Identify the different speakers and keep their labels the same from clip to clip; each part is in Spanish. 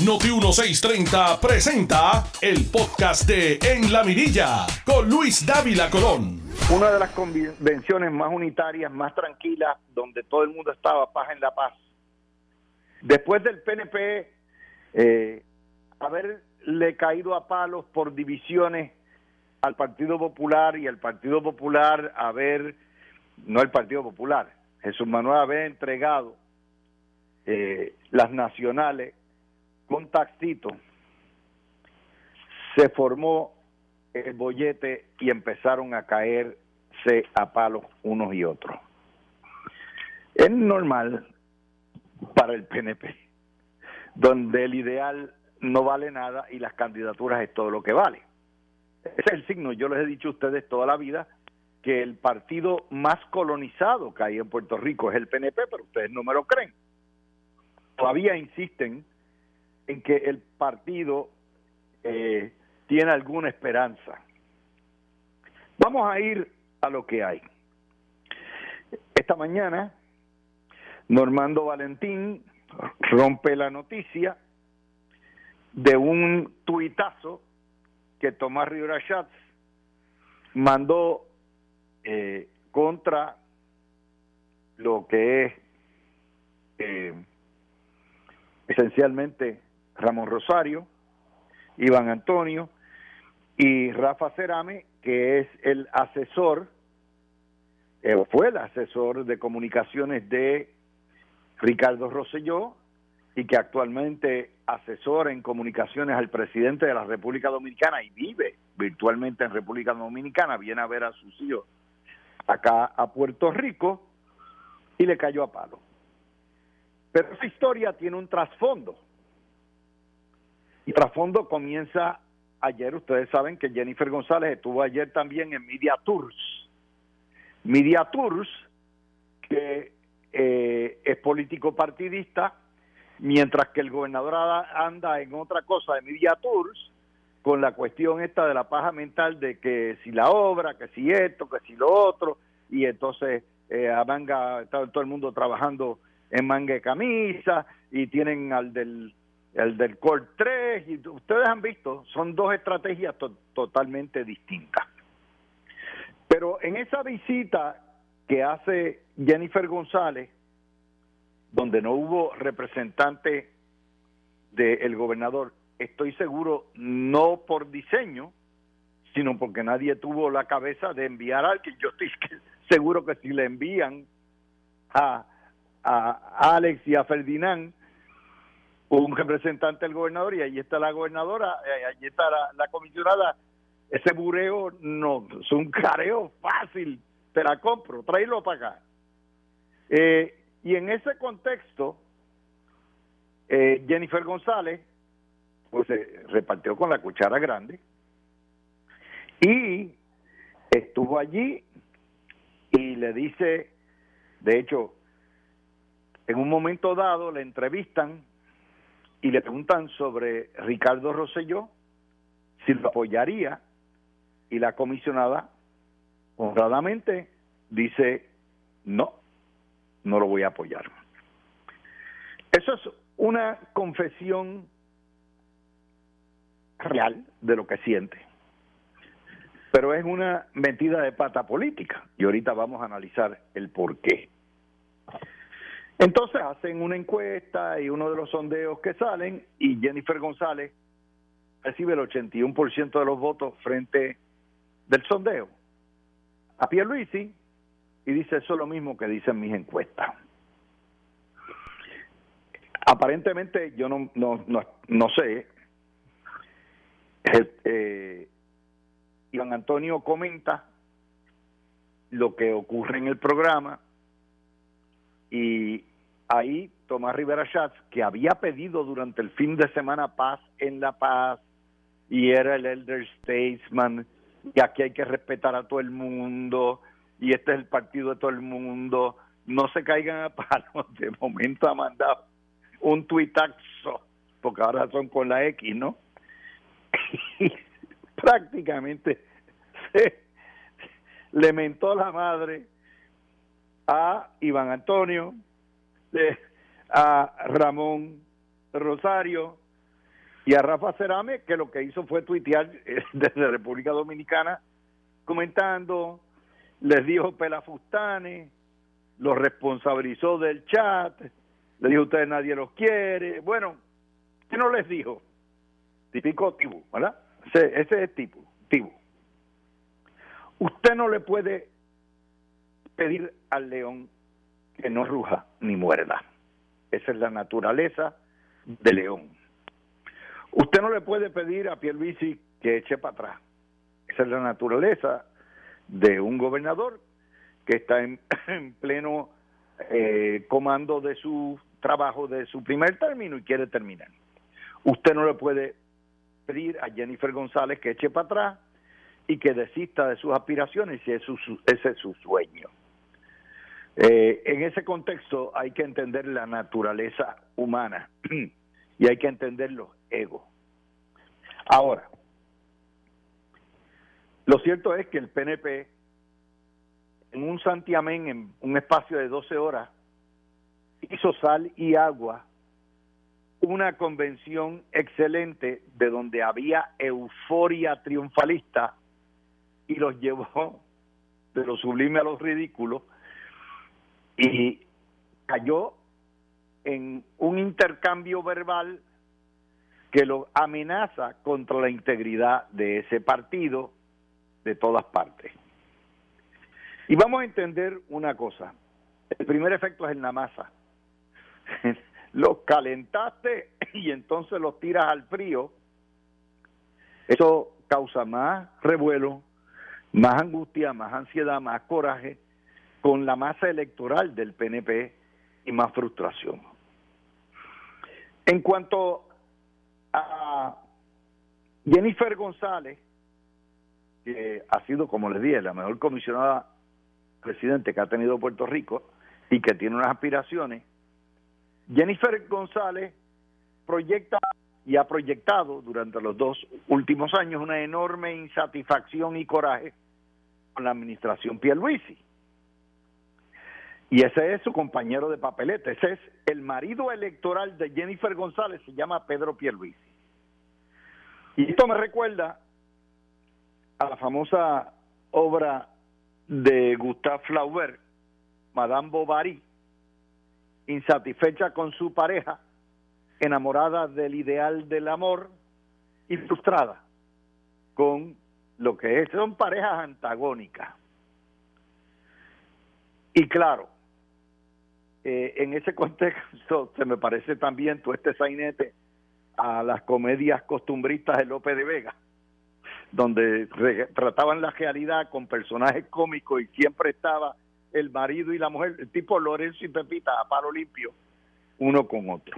Speaker 1: Noti 1630 presenta el podcast de En la Mirilla con Luis Dávila Colón.
Speaker 2: Una de las convenciones más unitarias, más tranquilas, donde todo el mundo estaba paz en la paz. Después del PNP eh, haberle caído a palos por divisiones al Partido Popular y al Partido Popular haber, no el Partido Popular, Jesús Manuel haber entregado eh, las nacionales con taxito, se formó el bollete y empezaron a caerse a palos unos y otros. Es normal para el PNP, donde el ideal no vale nada y las candidaturas es todo lo que vale. Ese es el signo, yo les he dicho a ustedes toda la vida que el partido más colonizado que hay en Puerto Rico es el PNP, pero ustedes no me lo creen. Todavía insisten en que el partido eh, tiene alguna esperanza. Vamos a ir a lo que hay. Esta mañana, Normando Valentín rompe la noticia de un tuitazo que Tomás Rivera Schatz mandó eh, contra lo que es eh, esencialmente Ramón Rosario, Iván Antonio y Rafa Cerame, que es el asesor, eh, fue el asesor de comunicaciones de Ricardo Rosselló y que actualmente asesora en comunicaciones al presidente de la República Dominicana y vive virtualmente en República Dominicana, viene a ver a sus hijos acá a Puerto Rico y le cayó a palo. Pero esa historia tiene un trasfondo. Y trasfondo comienza ayer. Ustedes saben que Jennifer González estuvo ayer también en Media Tours. Media Tours, que eh, es político partidista, mientras que el gobernador anda en otra cosa de Media Tours, con la cuestión esta de la paja mental de que si la obra, que si esto, que si lo otro, y entonces eh, a manga, está todo el mundo trabajando en manga de camisa, y tienen al del el del Col 3, y ustedes han visto, son dos estrategias totalmente distintas. Pero en esa visita que hace Jennifer González, donde no hubo representante del gobernador, estoy seguro, no por diseño, sino porque nadie tuvo la cabeza de enviar a alguien. Yo estoy seguro que si le envían a, a Alex y a Ferdinand, un representante del gobernador y ahí está la gobernadora, eh, ahí está la, comisionada, ese bureo no, es un careo fácil, te la compro, tráelo para acá. Eh, y en ese contexto, eh, Jennifer González, pues se repartió con la cuchara grande y estuvo allí y le dice, de hecho, en un momento dado le entrevistan y le preguntan sobre Ricardo Rosselló, si lo apoyaría, y la comisionada honradamente dice, no, no lo voy a apoyar. Eso es una confesión real de lo que siente, pero es una mentira de pata política, y ahorita vamos a analizar el por qué. Entonces hacen una encuesta y uno de los sondeos que salen y Jennifer González recibe el 81% de los votos frente del sondeo. A Pierluisi y dice eso lo mismo que dicen mis encuestas. Aparentemente yo no no no, no sé. Eh, Iván Antonio comenta lo que ocurre en el programa y ahí Tomás Rivera Schatz, que había pedido durante el fin de semana paz en La Paz y era el elder statesman y aquí hay que respetar a todo el mundo y este es el partido de todo el mundo, no se caigan a palos, de momento ha mandado un tuitazo, porque ahora son con la X, ¿no? Y prácticamente se le mentó la madre a Iván Antonio, a Ramón Rosario, Y a Rafa Cerame, que lo que hizo fue tuitear eh, desde República Dominicana, comentando, les dijo pelafustanes, los responsabilizó del chat, le dijo ustedes nadie los quiere. Bueno, ¿qué no les dijo? Típico tipo, ¿verdad? Ese, ese es tipo, tipo. Usted no le puede pedir al león que no ruja ni muerda. Esa es la naturaleza del león. Usted no le puede pedir a Pierluisi que eche para atrás. Esa es la naturaleza de un gobernador que está en, pleno eh, comando de su trabajo, de su primer término y quiere terminar. Usted no le puede pedir a Jennifer González que eche para atrás y que desista de sus aspiraciones si ese es su sueño. Eh, en ese contexto hay que entender la naturaleza humana y hay que entender los egos. Ahora, lo cierto es que el PNP, en un santiamén, en un espacio de 12 horas, hizo sal y agua una convención excelente de donde había euforia triunfalista y los llevó de lo sublime a lo ridículo y cayó en un intercambio verbal que lo amenaza contra la integridad de ese partido de todas partes. Y vamos a entender una cosa. El primer efecto es en la masa. los calentaste y entonces los tiras al frío. Eso causa más revuelo, más angustia, más ansiedad, más coraje con la masa electoral del PNP y más frustración. En cuanto a Jennifer González, que ha sido, como les dije, la mejor comisionada presidente que ha tenido Puerto Rico y que tiene unas aspiraciones, Jennifer González proyecta y ha proyectado durante los dos últimos años una enorme insatisfacción y coraje con la administración Pierluisi. Y ese es su compañero de papeleta, ese es el marido electoral de Jennifer González, se llama Pedro Pierluisi. Y esto me recuerda a la famosa obra de Gustave Flaubert, Madame Bovary, insatisfecha con su pareja, enamorada del ideal del amor y frustrada con lo que es, son parejas antagónicas. Y claro, eh, en ese contexto se me parece también todo este sainete a las comedias costumbristas de López de Vega, donde trataban la realidad con personajes cómicos y siempre estaba el marido y la mujer, el tipo Lorenzo y Pepita a paro limpio, uno con otro.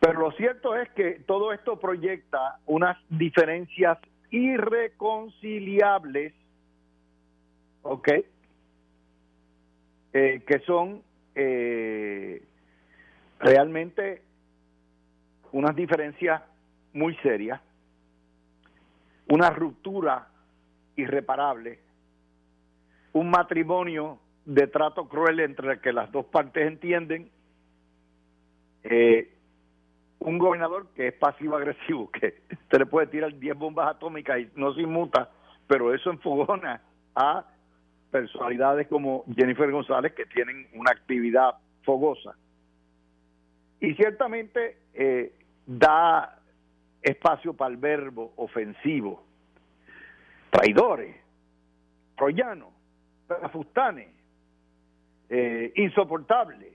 Speaker 2: Pero lo cierto es que todo esto proyecta unas diferencias irreconciliables, ¿ok? Eh, que son eh, realmente unas diferencias muy serias, una ruptura irreparable, un matrimonio de trato cruel entre el que las dos partes entienden, eh, un gobernador que es pasivo-agresivo, que se le puede tirar 10 bombas atómicas y no se inmuta, pero eso enfogona a personalidades como Jennifer González que tienen una actividad fogosa. Y ciertamente eh, da espacio para el verbo ofensivo. Traidores, troyanos, fustanes, eh, insoportables.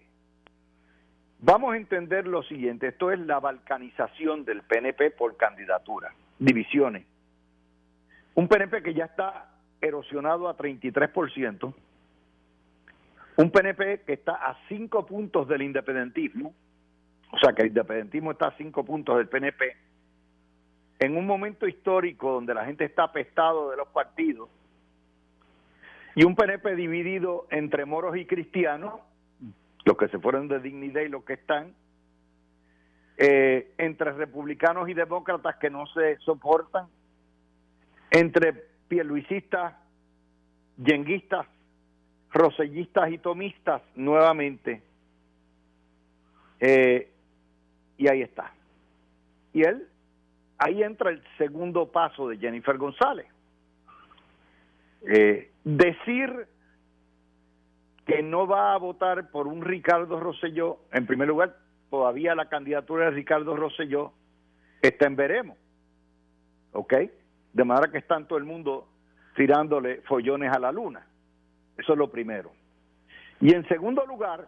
Speaker 2: Vamos a entender lo siguiente, esto es la balcanización del PNP por candidatura, divisiones. Un PNP que ya está erosionado a 33%, un PNP que está a 5 puntos del independentismo, o sea que el independentismo está a 5 puntos del PNP, en un momento histórico donde la gente está apestado de los partidos, y un PNP dividido entre moros y cristianos, los que se fueron de dignidad y los que están, eh, entre republicanos y demócratas que no se soportan, entre pierluisistas, yenguistas, rosellistas y tomistas nuevamente. Eh, y ahí está. Y él, ahí entra el segundo paso de Jennifer González. Eh, decir que no va a votar por un Ricardo Rosselló, en primer lugar, todavía la candidatura de Ricardo Rosselló está en veremos. ¿Ok? De manera que están todo el mundo tirándole follones a la luna. Eso es lo primero. Y en segundo lugar,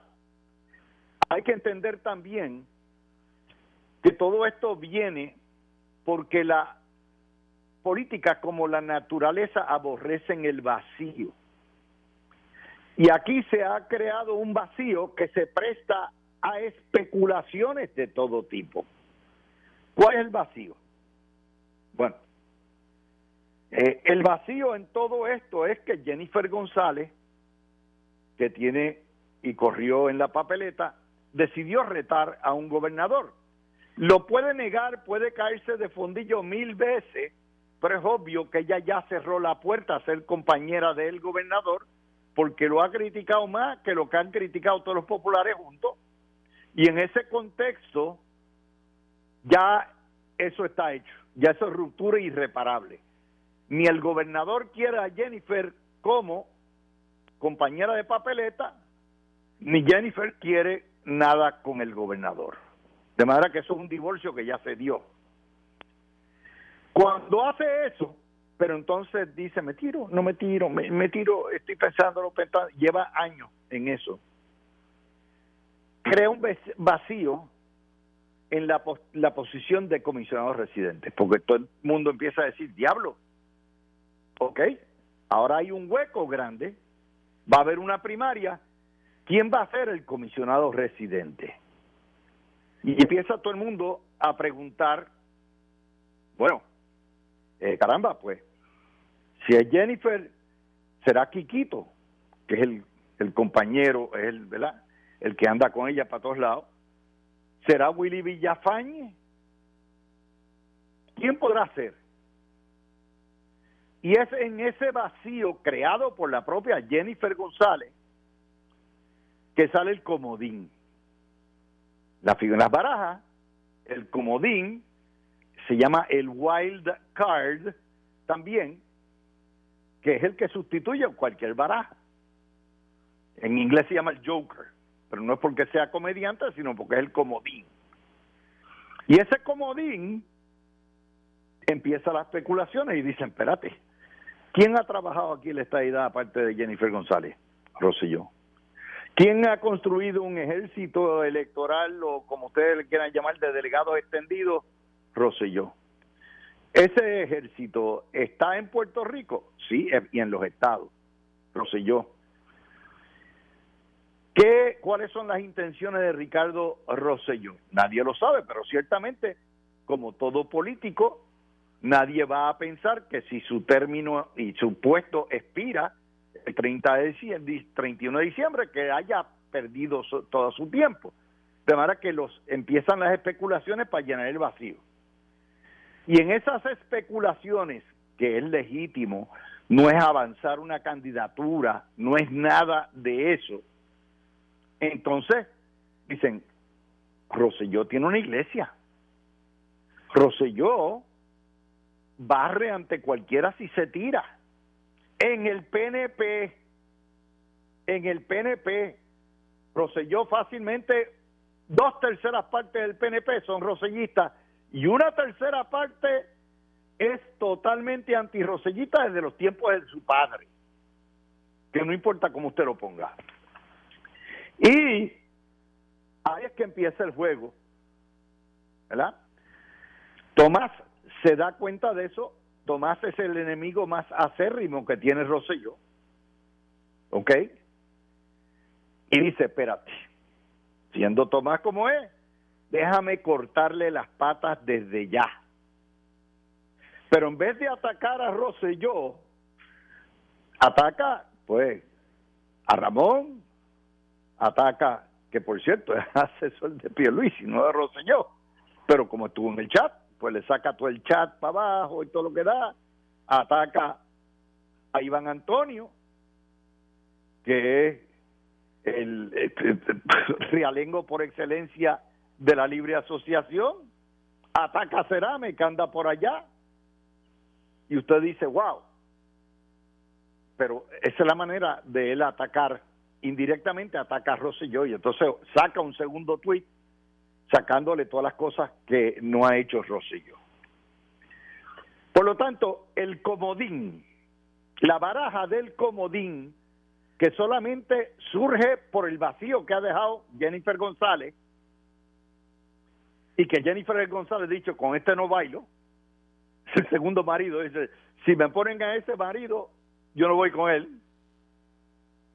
Speaker 2: hay que entender también que todo esto viene porque la política como la naturaleza aborrecen el vacío. Y aquí se ha creado un vacío que se presta a especulaciones de todo tipo. ¿Cuál es el vacío? Bueno, eh, el vacío en todo esto es que Jennifer González, que tiene y corrió en la papeleta, decidió retar a un gobernador. Lo puede negar, puede caerse de fondillo mil veces, pero es obvio que ella ya cerró la puerta a ser compañera del gobernador porque lo ha criticado más que lo que han criticado todos los populares juntos. Y en ese contexto, ya eso está hecho, ya eso es ruptura irreparable. Ni el gobernador quiere a Jennifer como compañera de papeleta, ni Jennifer quiere nada con el gobernador. De manera que eso es un divorcio que ya se dio. Cuando hace eso, pero entonces dice, me tiro, no me tiro, me, tiro, estoy pensando, lleva años en eso. Crea un vacío en la, la posición de comisionado residente, porque todo el mundo empieza a decir, diablo, ok, ahora hay un hueco grande, va a haber una primaria, ¿quién va a ser el comisionado residente? Y empieza todo el mundo a preguntar, bueno, eh, caramba, pues, si es Jennifer, será Quiquito, que es el, el compañero, es el, ¿verdad? El que anda con ella para todos lados. ¿Será Willy Villafañe? ¿Quién podrá ser? Y es en ese vacío creado por la propia Jennifer González que sale el comodín. La figura las barajas, el comodín se llama el wild card también, que es el que sustituye cualquier baraja. En inglés se llama el joker, pero no es porque sea comediante, sino porque es el comodín. Y ese comodín empieza las especulaciones y dicen, espérate, ¿quién ha trabajado aquí en la estadidad aparte de Jennifer González? Rosselló. ¿Quién ha construido un ejército electoral o como ustedes le quieran llamar de delegados extendidos? Rosselló. ¿Ese ejército está en Puerto Rico? Sí, y en los estados. Rosselló. ¿Qué, ¿Cuáles son las intenciones de Ricardo Rosselló? Nadie lo sabe, pero ciertamente, como todo político, nadie va a pensar que si su término y su puesto expira el 30 de diciembre, 31 de diciembre, que haya perdido todo su tiempo. De manera que los empiezan las especulaciones para llenar el vacío. Y en esas especulaciones, que es legítimo, no es avanzar una candidatura, no es nada de eso. Entonces, dicen, Roselló tiene una iglesia. Roselló barre ante cualquiera si se tira. En el PNP, en el PNP, Roselló fácilmente, dos terceras partes del PNP son rosellistas y una tercera parte es totalmente antirrosellita desde los tiempos de su padre, que no importa cómo usted lo ponga. Y ahí es que empieza el juego, ¿verdad? Tomás se da cuenta de eso Tomás es el enemigo más acérrimo que tiene Rosselló. ¿Ok? Y dice, espérate, siendo Tomás como es, déjame cortarle las patas desde ya. Pero en vez de atacar a Rosselló, ataca, pues, a Ramón, ataca, que por cierto es asesor de y no de Rosselló, pero como estuvo en el chat, pues le saca todo el chat para abajo y todo lo que da, ataca a Iván Antonio, que es el, realengo por excelencia de la libre asociación, ataca a Cerame que anda por allá y usted dice, wow, pero esa es la manera de él atacar, indirectamente ataca a Rosselló y entonces saca un segundo tweet sacándole todas las cosas que no ha hecho Rosselló. Por lo tanto, el comodín, la baraja del comodín, que solamente surge por el vacío que ha dejado Jennifer González, y que Jennifer González ha dicho, con este no bailo, el segundo marido, dice, si me ponen a ese marido, yo no voy con él.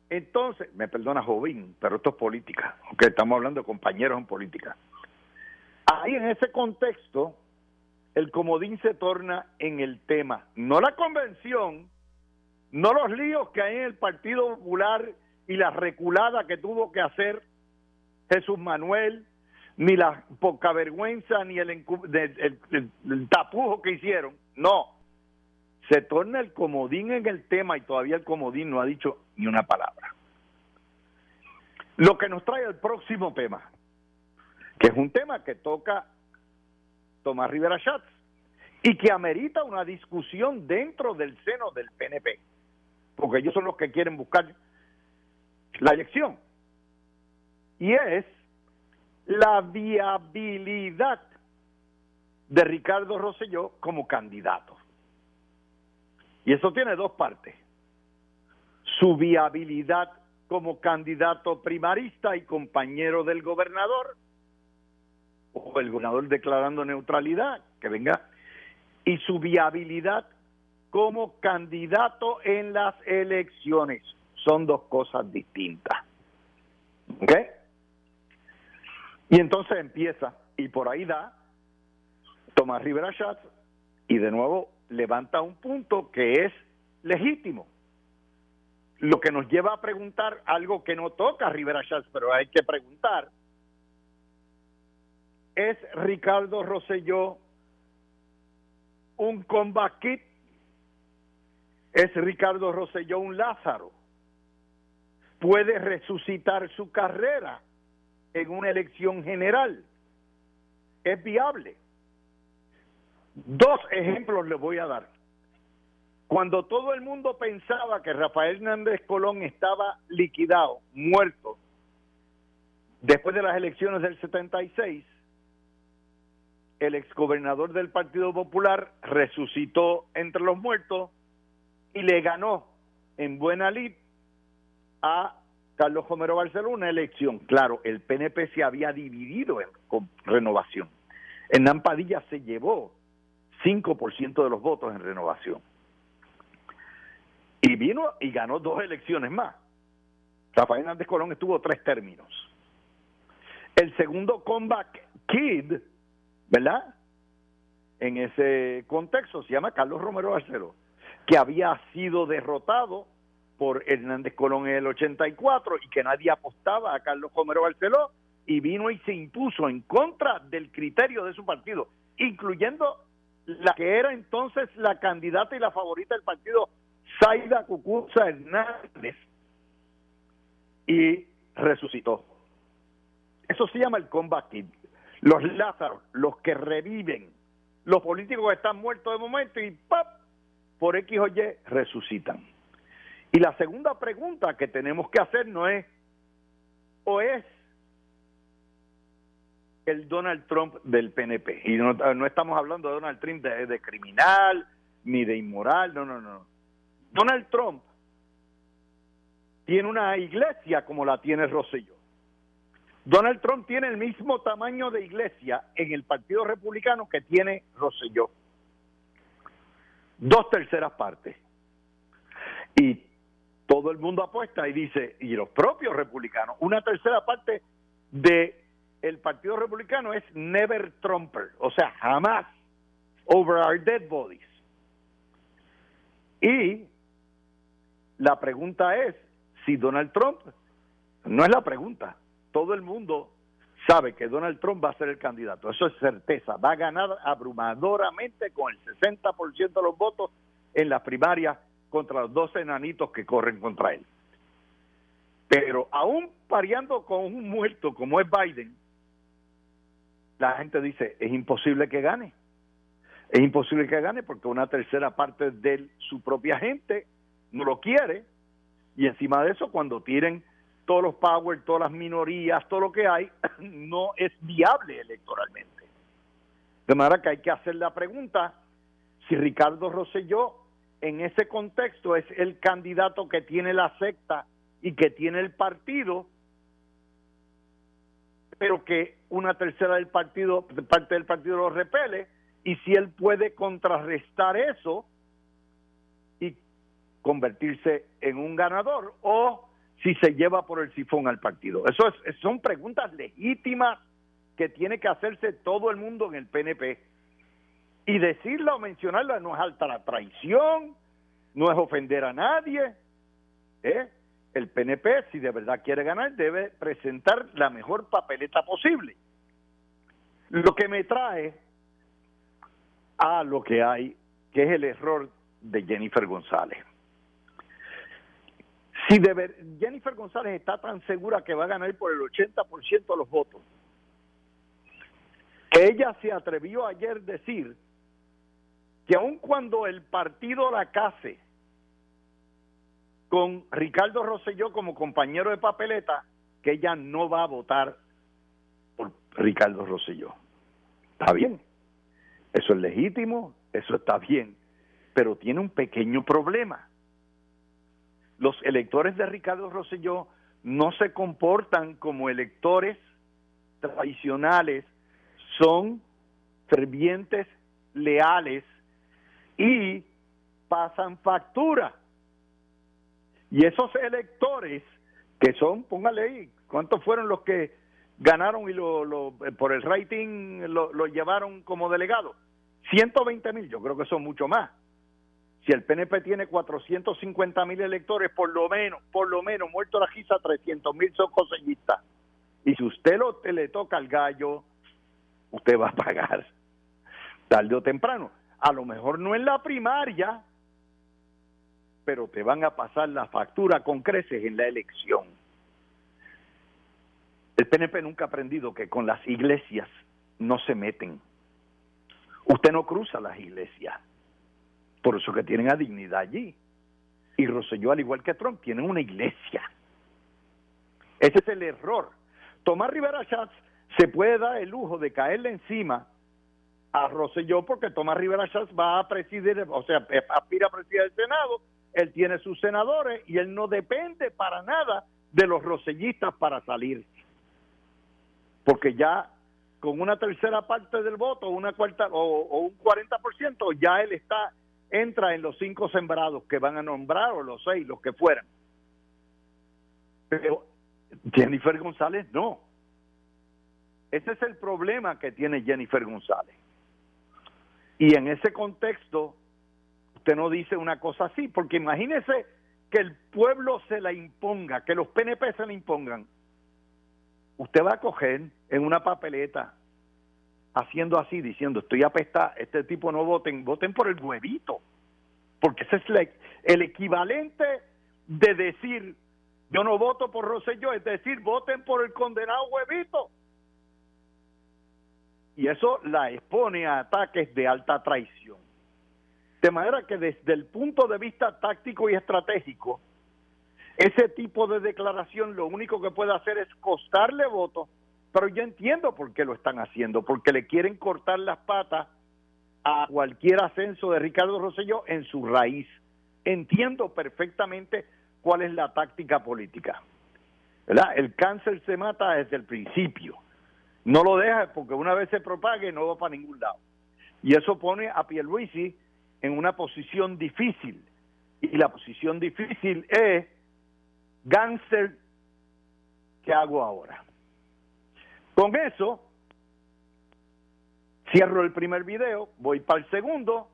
Speaker 2: Entonces, me perdona Jovín, pero esto es política, porque estamos hablando de compañeros en política. Ahí en ese contexto, el comodín se torna en el tema, no la convención, no los líos que hay en el Partido Popular y la reculada que tuvo que hacer Jesús Manuel, ni la poca vergüenza, ni el, tapujo que hicieron. No. Se torna el comodín en el tema y todavía el comodín no ha dicho ni una palabra. Lo que nos trae el próximo tema, que es un tema que toca Tomás Rivera Schatz y que amerita una discusión dentro del seno del PNP, porque ellos son los que quieren buscar la elección. Y es la viabilidad de Ricardo Rosselló como candidato. Y eso tiene dos partes. Su viabilidad como candidato primarista y compañero del gobernador, o el gobernador declarando neutralidad, que venga, y su viabilidad como candidato en las elecciones. Son dos cosas distintas. ¿Ok? Y entonces empieza, y por ahí da Tomás Rivera Schatz, y de nuevo levanta un punto que es legítimo. Lo que nos lleva a preguntar algo que no toca a Rivera Schatz, pero hay que preguntar, ¿es Ricardo Rosselló un combat kit? ¿Es Ricardo Rosselló un Lázaro? ¿Puede resucitar su carrera? en una elección general. Es viable. Dos ejemplos les voy a dar. Cuando todo el mundo pensaba que Rafael Hernández Colón estaba liquidado, muerto, después de las elecciones del 76, el exgobernador del Partido Popular resucitó entre los muertos y le ganó en buena lid a Carlos Romero Barceló una elección. Claro, el PNP se había dividido en, con renovación. Hernán Padilla se llevó 5% de los votos en renovación. Y vino y ganó dos elecciones más. Rafael Hernández Colón estuvo tres términos. El segundo comeback kid, ¿verdad? En ese contexto se llama Carlos Romero Barceló, que había sido derrotado por Hernández Colón en el 84 y que nadie apostaba a Carlos Romero Barceló y vino y se impuso en contra del criterio de su partido, incluyendo la que era entonces la candidata y la favorita del partido, Zaida Cucuza Hernández, y resucitó. Eso se llama el comeback Los Lázaros, los que reviven, los políticos que están muertos de momento y ¡pap! por X o Y resucitan. Y la segunda pregunta que tenemos que hacer no es, o es el Donald Trump del PNP. Y no, estamos hablando de Donald Trump de, criminal ni de inmoral, no, no, no. Donald Trump tiene una iglesia como la tiene Rosselló. Donald Trump tiene el mismo tamaño de iglesia en el Partido Republicano que tiene Rosselló. Dos terceras partes. Y todo el mundo apuesta y dice, y los propios republicanos, una tercera parte de el Partido Republicano es never Trumper, o sea, jamás over our dead bodies. Y la pregunta es si Donald Trump, no es la pregunta, todo el mundo sabe que Donald Trump va a ser el candidato, eso es certeza, va a ganar abrumadoramente con el 60% de los votos en las primarias contra los dos enanitos que corren contra él. Pero aún pareando con un muerto como es Biden, la gente dice, es imposible que gane. Es imposible que gane porque una tercera parte de su propia gente no lo quiere. Y encima de eso, cuando tiren todos los power, todas las minorías, todo lo que hay, no es viable electoralmente. De manera que hay que hacer la pregunta si Ricardo Rosselló en ese contexto es el candidato que tiene la secta y que tiene el partido, pero que una tercera del partido, parte del partido lo repele, y si él puede contrarrestar eso y convertirse en un ganador, o si se lleva por el sifón al partido. Eso son preguntas legítimas que tiene que hacerse todo el mundo en el PNP. Y decirla o mencionarla no es alta la traición, no es ofender a nadie. ¿eh? El PNP, si de verdad quiere ganar, debe presentar la mejor papeleta posible. Lo que me trae a lo que hay, que es el error de Jennifer González. Si de Jennifer González está tan segura que va a ganar por el 80% de los votos, que ella se atrevió ayer decir que aun cuando el partido la case con Ricardo Rosselló como compañero de papeleta, que ella no va a votar por Ricardo Rosselló. Está bien, eso es legítimo, eso está bien, pero tiene un pequeño problema los electores de Ricardo Rosselló no se comportan como electores tradicionales, son fervientes, leales y pasan factura. Y esos electores que son, póngale ahí, ¿cuántos fueron los que ganaron y lo, por el rating lo, lo llevaron como delegado? 120 mil, yo creo que son mucho más. Si el PNP tiene 450 mil electores, por lo menos, por lo menos, muerto la giza, 300 mil son conseguistas. Y si usted lo, le toca al gallo, usted va a pagar tarde o temprano. A lo mejor no en la primaria, pero te van a pasar la factura con creces en la elección. El PNP nunca ha aprendido que con las iglesias no se meten. Usted no cruza las iglesias. Por eso que tienen a dignidad allí. Y Rosselló, al igual que Trump, tienen una iglesia. Ese es el error. Tomás Rivera Schatz se puede dar el lujo de caerle encima a Rosselló porque Tomás Rivera Schatz va a presidir, o sea, aspira a presidir el Senado, él tiene sus senadores y él no depende para nada de los rosellistas para salir. Porque ya con una tercera parte del voto, una cuarta o, o un 40%, ya él está entra en los cinco sembrados que van a nombrar o los seis, los que fueran. Pero Jennifer González no. Ese es el problema que tiene Jennifer González. Y en ese contexto, usted no dice una cosa así, porque imagínese que el pueblo se la imponga, que los PNP se la impongan. Usted va a coger en una papeleta haciendo así, diciendo, estoy apesta, este tipo no voten, voten por el huevito, porque ese es el equivalente de decir, yo no voto por Rosselló, es decir, voten por el condenado huevito. Y eso la expone a ataques de alta traición. De manera que desde el punto de vista táctico y estratégico, ese tipo de declaración lo único que puede hacer es costarle votos pero yo entiendo por qué lo están haciendo, porque le quieren cortar las patas a cualquier ascenso de Ricardo Rosselló en su raíz. Entiendo perfectamente cuál es la táctica política. ¿verdad? El cáncer se mata desde el principio. No lo deja porque una vez se propague no va para ningún lado. Y eso pone a Pierluisi en una posición difícil. Y la posición difícil es, cáncer, ¿qué hago ahora? Con eso, cierro el primer video, voy para el segundo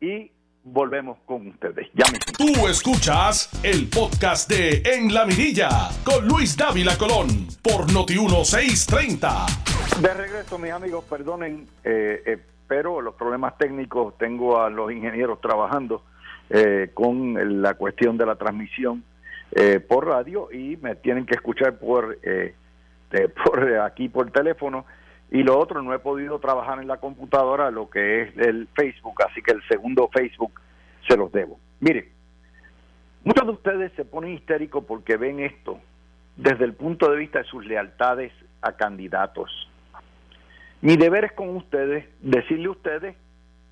Speaker 2: y volvemos con ustedes. Ya
Speaker 1: Tú escuchas el podcast de En la Mirilla con Luis Dávila Colón por Noti1630.
Speaker 2: De regreso, mis amigos, perdonen, eh, eh, pero los problemas técnicos tengo a los ingenieros trabajando eh, con la cuestión de la transmisión por radio y me tienen que escuchar por por aquí por teléfono y lo otro, no he podido trabajar en la computadora lo que es el Facebook, así que el segundo Facebook se los debo. Mire, muchos de ustedes se ponen histéricos porque ven esto desde el punto de vista de sus lealtades a candidatos. Mi deber es con ustedes decirle a ustedes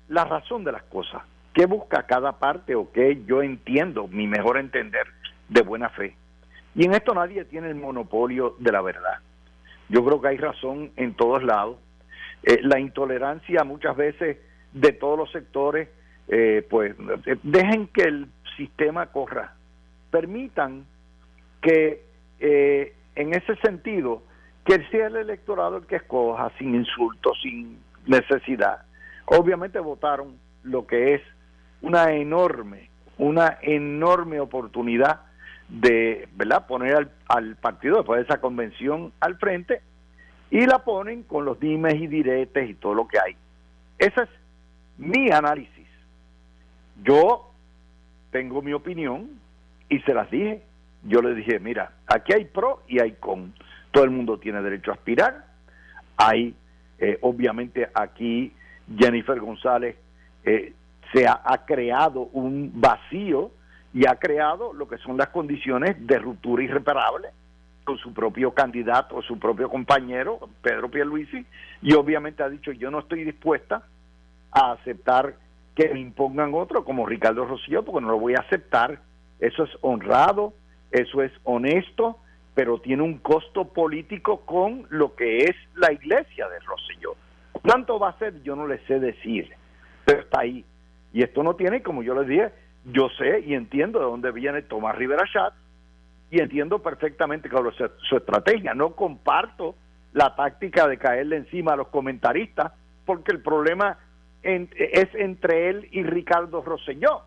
Speaker 2: la razón de las cosas, qué busca cada parte o qué yo entiendo, mi mejor entender de buena fe. Y en esto nadie tiene el monopolio de la verdad. Yo creo que hay razón en todos lados. Eh, la intolerancia muchas veces de todos los sectores, eh, pues eh, dejen que el sistema corra. Permitan que en ese sentido, que sea el electorado el que escoja sin insultos, sin necesidad. Obviamente votaron lo que es una enorme, una enorme oportunidad de ¿verdad? poner al, al, partido después de esa convención al frente y la ponen con los dimes y diretes y todo lo que hay. Ese es mi análisis. Yo tengo mi opinión y se las dije. Yo le dije, mira, aquí hay pro y hay con. Todo el mundo tiene derecho a aspirar. Hay, eh, obviamente, aquí Jennifer González eh, se ha creado un vacío y ha creado lo que son las condiciones de ruptura irreparable con su propio candidato, su propio compañero, Pedro Pierluisi, y obviamente ha dicho yo no estoy dispuesta a aceptar que me impongan otro como Ricardo Rosselló, porque no lo voy a aceptar. Eso es honrado, eso es honesto, pero tiene un costo político con lo que es la iglesia de Rosselló. ¿Cuánto va a ser? Yo no le sé decir, pero está ahí. Y esto no tiene, como yo les dije, yo sé y entiendo de dónde viene Tomás Rivera Chat y entiendo perfectamente es su estrategia. No comparto la táctica de caerle encima a los comentaristas porque el problema es entre él y Ricardo Rosselló,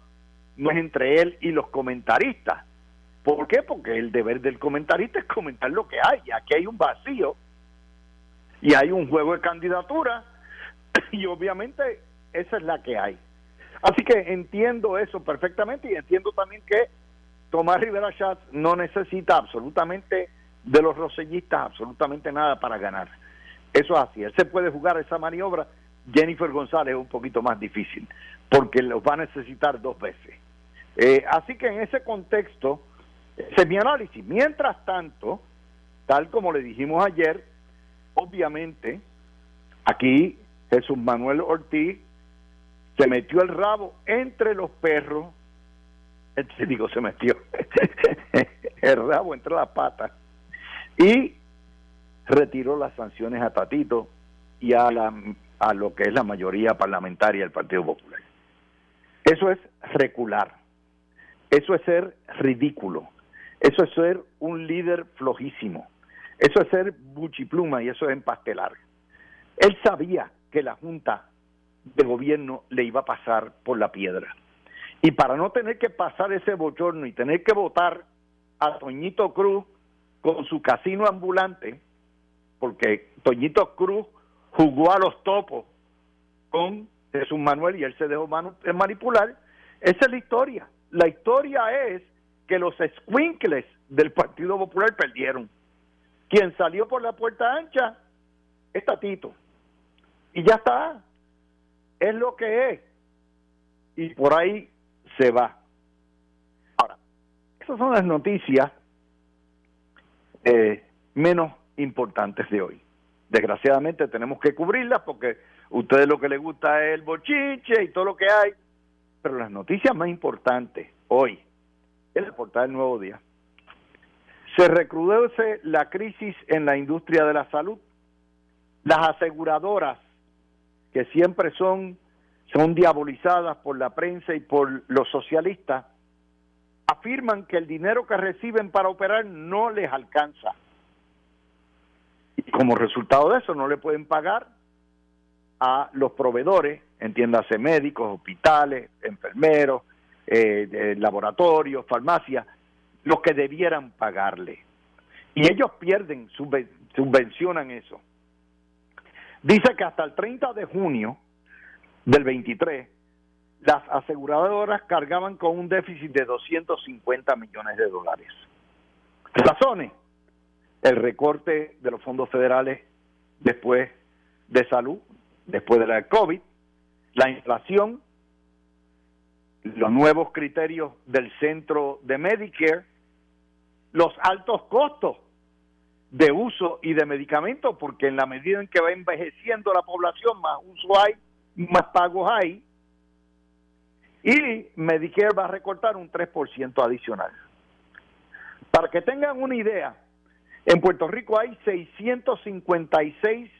Speaker 2: no es entre él y los comentaristas. ¿Por qué? Porque el deber del comentarista es comentar lo que hay. Aquí hay un vacío y hay un juego de candidatura y obviamente esa es la que hay. Así que entiendo eso perfectamente y entiendo también que Tomás Rivera Schatz no necesita absolutamente de los rosellistas absolutamente nada para ganar. Eso es así. Él se puede jugar esa maniobra. Jennifer González es un poquito más difícil porque los va a necesitar dos veces. Eh, así que en ese contexto, ese es mi análisis. Mientras tanto, tal como le dijimos ayer, obviamente, aquí Jesús Manuel Ortiz se metió el rabo entre los perros, digo, se metió el rabo entre las patas y retiró las sanciones a Tatito y a, la, a lo que es la mayoría parlamentaria del Partido Popular. Eso es recular, eso es ser ridículo, eso es ser un líder flojísimo, eso es ser buchipluma y eso es empastelar. Él sabía que la Junta de gobierno le iba a pasar por la piedra. Y para no tener que pasar ese bochorno y tener que votar a Toñito Cruz con su casino ambulante, porque Toñito Cruz jugó a los topos con Jesús Manuel y él se dejó manipular, esa es la historia. La historia es que los squinkles del Partido Popular perdieron. Quien salió por la puerta ancha es Tatito. Y ya está es lo que es. Y por ahí se va. Ahora, esas son las noticias eh, menos importantes de hoy. Desgraciadamente tenemos que cubrirlas porque a ustedes lo que les gusta es el bochiche y todo lo que hay. Pero las noticias más importantes hoy es la portada del nuevo día. Se recrudece la crisis en la industria de la salud. Las aseguradoras que siempre son, son diabolizadas por la prensa y por los socialistas, afirman que el dinero que reciben para operar no les alcanza. Y como resultado de eso no le pueden pagar a los proveedores, entiéndase médicos, hospitales, enfermeros, eh, laboratorios, farmacias, los que debieran pagarle. Y ellos pierden, subvencionan eso. Dice que hasta el 30 de junio del 23, las aseguradoras cargaban con un déficit de 250 millones de dólares. Razones, el recorte de los fondos federales después de salud después de la COVID, la inflación, los nuevos criterios del centro de Medicare, los altos costos de uso y de medicamentos, porque en la medida en que va envejeciendo la población, más uso hay, más pagos hay, y Medicare va a recortar un 3% adicional. Para que tengan una idea, en Puerto Rico hay 656,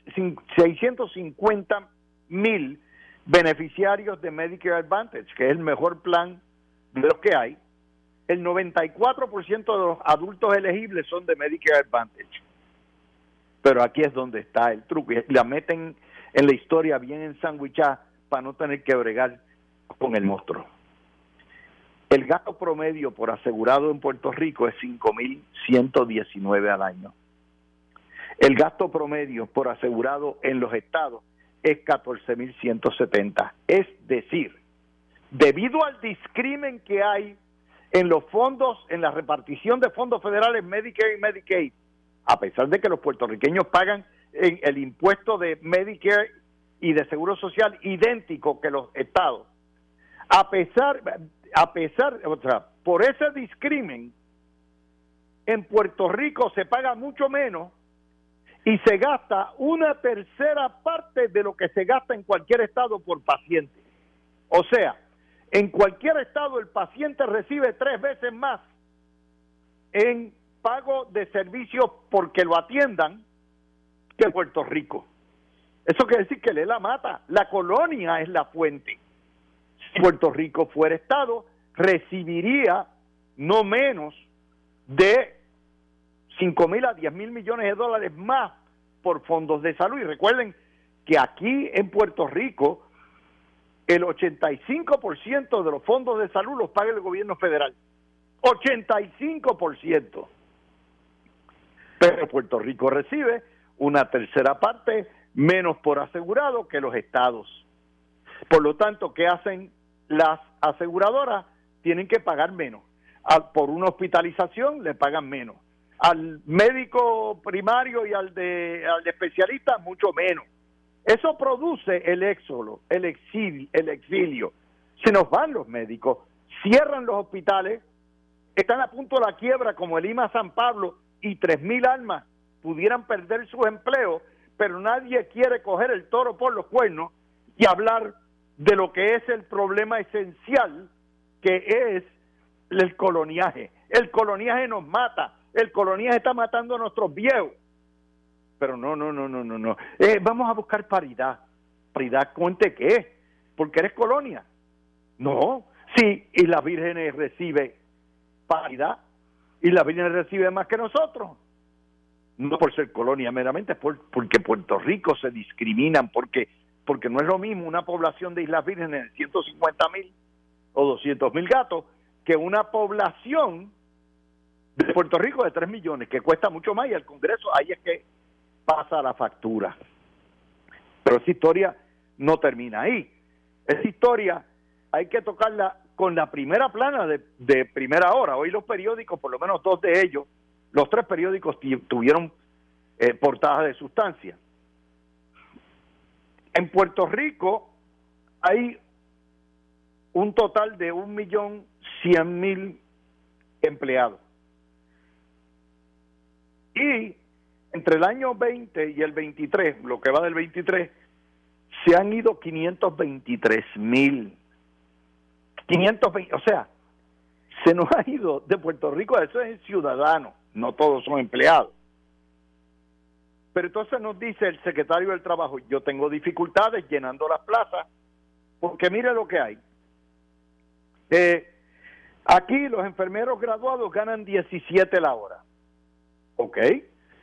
Speaker 2: 650 mil beneficiarios de Medicare Advantage, que es el mejor plan de los que hay. El 94% de los adultos elegibles son de Medicare Advantage. Pero aquí es donde está el truco. Y la meten en la historia bien ensanguichada para no tener que bregar con el monstruo. El gasto promedio por asegurado en Puerto Rico es 5.119 al año. El gasto promedio por asegurado en los estados es 14.170. Es decir, debido al discrimen que hay en los fondos, en la repartición de fondos federales Medicare y Medicaid, a pesar de que los puertorriqueños pagan el impuesto de Medicare y de Seguro Social idéntico que los estados, a pesar, a pesar, o por ese discrimen, en Puerto Rico se paga mucho menos y se gasta una tercera parte de lo que se gasta en cualquier estado por paciente. O sea, en cualquier estado el paciente recibe tres veces más en pago de servicios porque lo atiendan que Puerto Rico. Eso quiere decir que le la mata. La colonia es la fuente. Puerto Rico fuera Estado, recibiría no menos de 5 mil a 10 mil millones de dólares más por fondos de salud. Y recuerden que aquí en Puerto Rico el 85% de los fondos de salud los paga el gobierno federal. 85%. Pero Puerto Rico recibe una tercera parte menos por asegurado que los estados. Por lo tanto, ¿qué hacen las aseguradoras tienen que pagar menos. por una hospitalización le pagan menos. Al médico primario y al de, al especialista mucho menos. Eso produce el éxodo, el exilio, el exilio. Se nos van los médicos, cierran los hospitales, están a punto de la quiebra como el IMA San Pablo y 3.000 almas pudieran perder sus empleos, pero nadie quiere coger el toro por los cuernos y hablar de lo que es el problema esencial que es el coloniaje. El coloniaje nos mata, el coloniaje está matando a nuestros viejos. Pero no, no, no, no, no, no. Eh, vamos a buscar paridad. ¿Paridad cuente qué? Porque eres colonia. No, sí, y la Virgen recibe paridad, y la Virgen recibe más que nosotros. No por ser colonia meramente, por, porque Puerto Rico se discriminan, porque porque no es lo mismo una población de Islas Vírgenes de 150 mil o 200 mil gatos que una población de Puerto Rico de 3 millones, que cuesta mucho más y el Congreso ahí es que pasa la factura. Pero esa historia no termina ahí. Esa historia hay que tocarla con la primera plana de, primera hora. Hoy los periódicos, por lo menos dos de ellos, los tres periódicos tuvieron eh, portadas de sustancia. En Puerto Rico hay un total de un millón cien mil empleados. Y entre el año 20 y el 23, lo que va del 23, se han ido 523 mil. 520, o sea, se nos ha ido de Puerto Rico, eso es ciudadano, no todos son empleados. Pero entonces nos dice el secretario del Trabajo, yo tengo dificultades llenando las plazas, porque mire lo que hay. Eh, aquí los enfermeros graduados ganan 17 la hora. ¿Ok?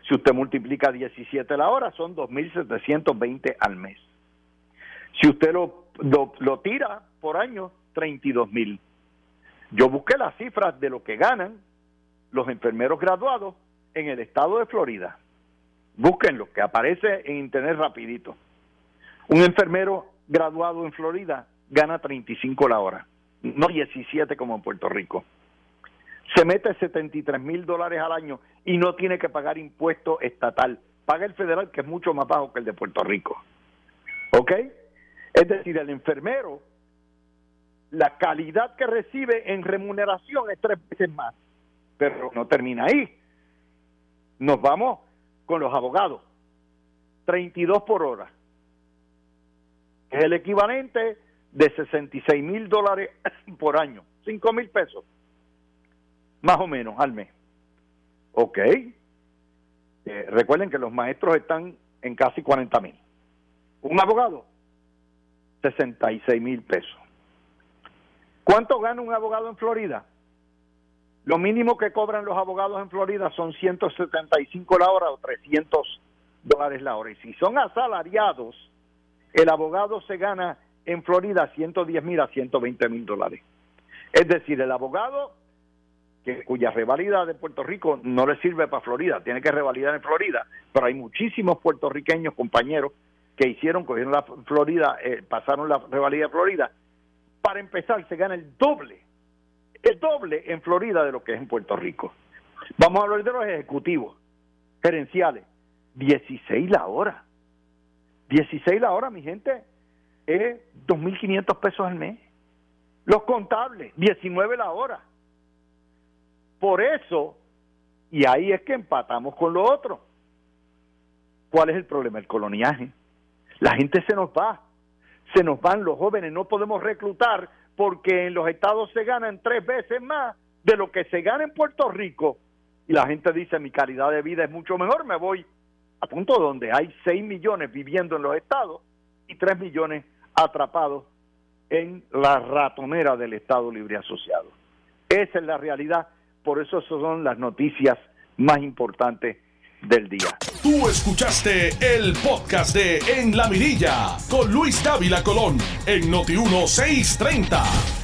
Speaker 2: Si usted multiplica 17 la hora, son 2.720 al mes. Si usted lo, lo, tira por año, 32.000. Yo busqué las cifras de lo que ganan los enfermeros graduados en el estado de Florida Búsquenlo, que aparece en internet rapidito. Un enfermero graduado en Florida gana 35 la hora, no 17 como en Puerto Rico. Se mete 73 mil dólares al año y no tiene que pagar impuesto estatal. Paga el federal, que es mucho más bajo que el de Puerto Rico. ¿Ok? Es decir, el enfermero, la calidad que recibe en remuneración es tres veces más. Pero no termina ahí. Nos vamos con los abogados. 32 por hora. Es el equivalente de 66 mil dólares por año. 5 mil pesos. Más o menos al mes. Ok. Eh, recuerden que los maestros están en casi 40 mil. Un abogado, 66 mil pesos. ¿Cuánto gana un abogado en Florida? Lo mínimo que cobran los abogados en Florida son 175 la hora o 300 dólares la hora. Y si son asalariados, el abogado se gana en Florida 110 mil a 120 mil dólares. Es decir, el abogado que, cuya revalida de Puerto Rico no le sirve para Florida, tiene que revalidar en Florida, pero hay muchísimos puertorriqueños, compañeros, que hicieron, cogieron la Florida, eh, pasaron la revalida de Florida. Para empezar, se gana el doble, el doble en Florida de lo que es en Puerto Rico. Vamos a hablar de los ejecutivos, gerenciales, 16 la hora. 16 la hora, mi gente, es 2.500 pesos al mes. Los contables, 19 la hora. Por eso, y ahí es que empatamos con lo otro. ¿Cuál es el problema? El coloniaje. La gente se nos va, se nos van los jóvenes, no podemos reclutar porque en los estados se ganan tres veces más de lo que se gana en Puerto Rico. Y la gente dice, mi calidad de vida es mucho mejor, me voy a punto donde hay 6 millones viviendo en los estados y 3 millones atrapados en la ratonera del Estado Libre Asociado. Esa es la realidad, por eso son las noticias más importantes del día.
Speaker 1: Tú escuchaste el podcast de En la Mirilla con Luis Dávila Colón en Noti 1630.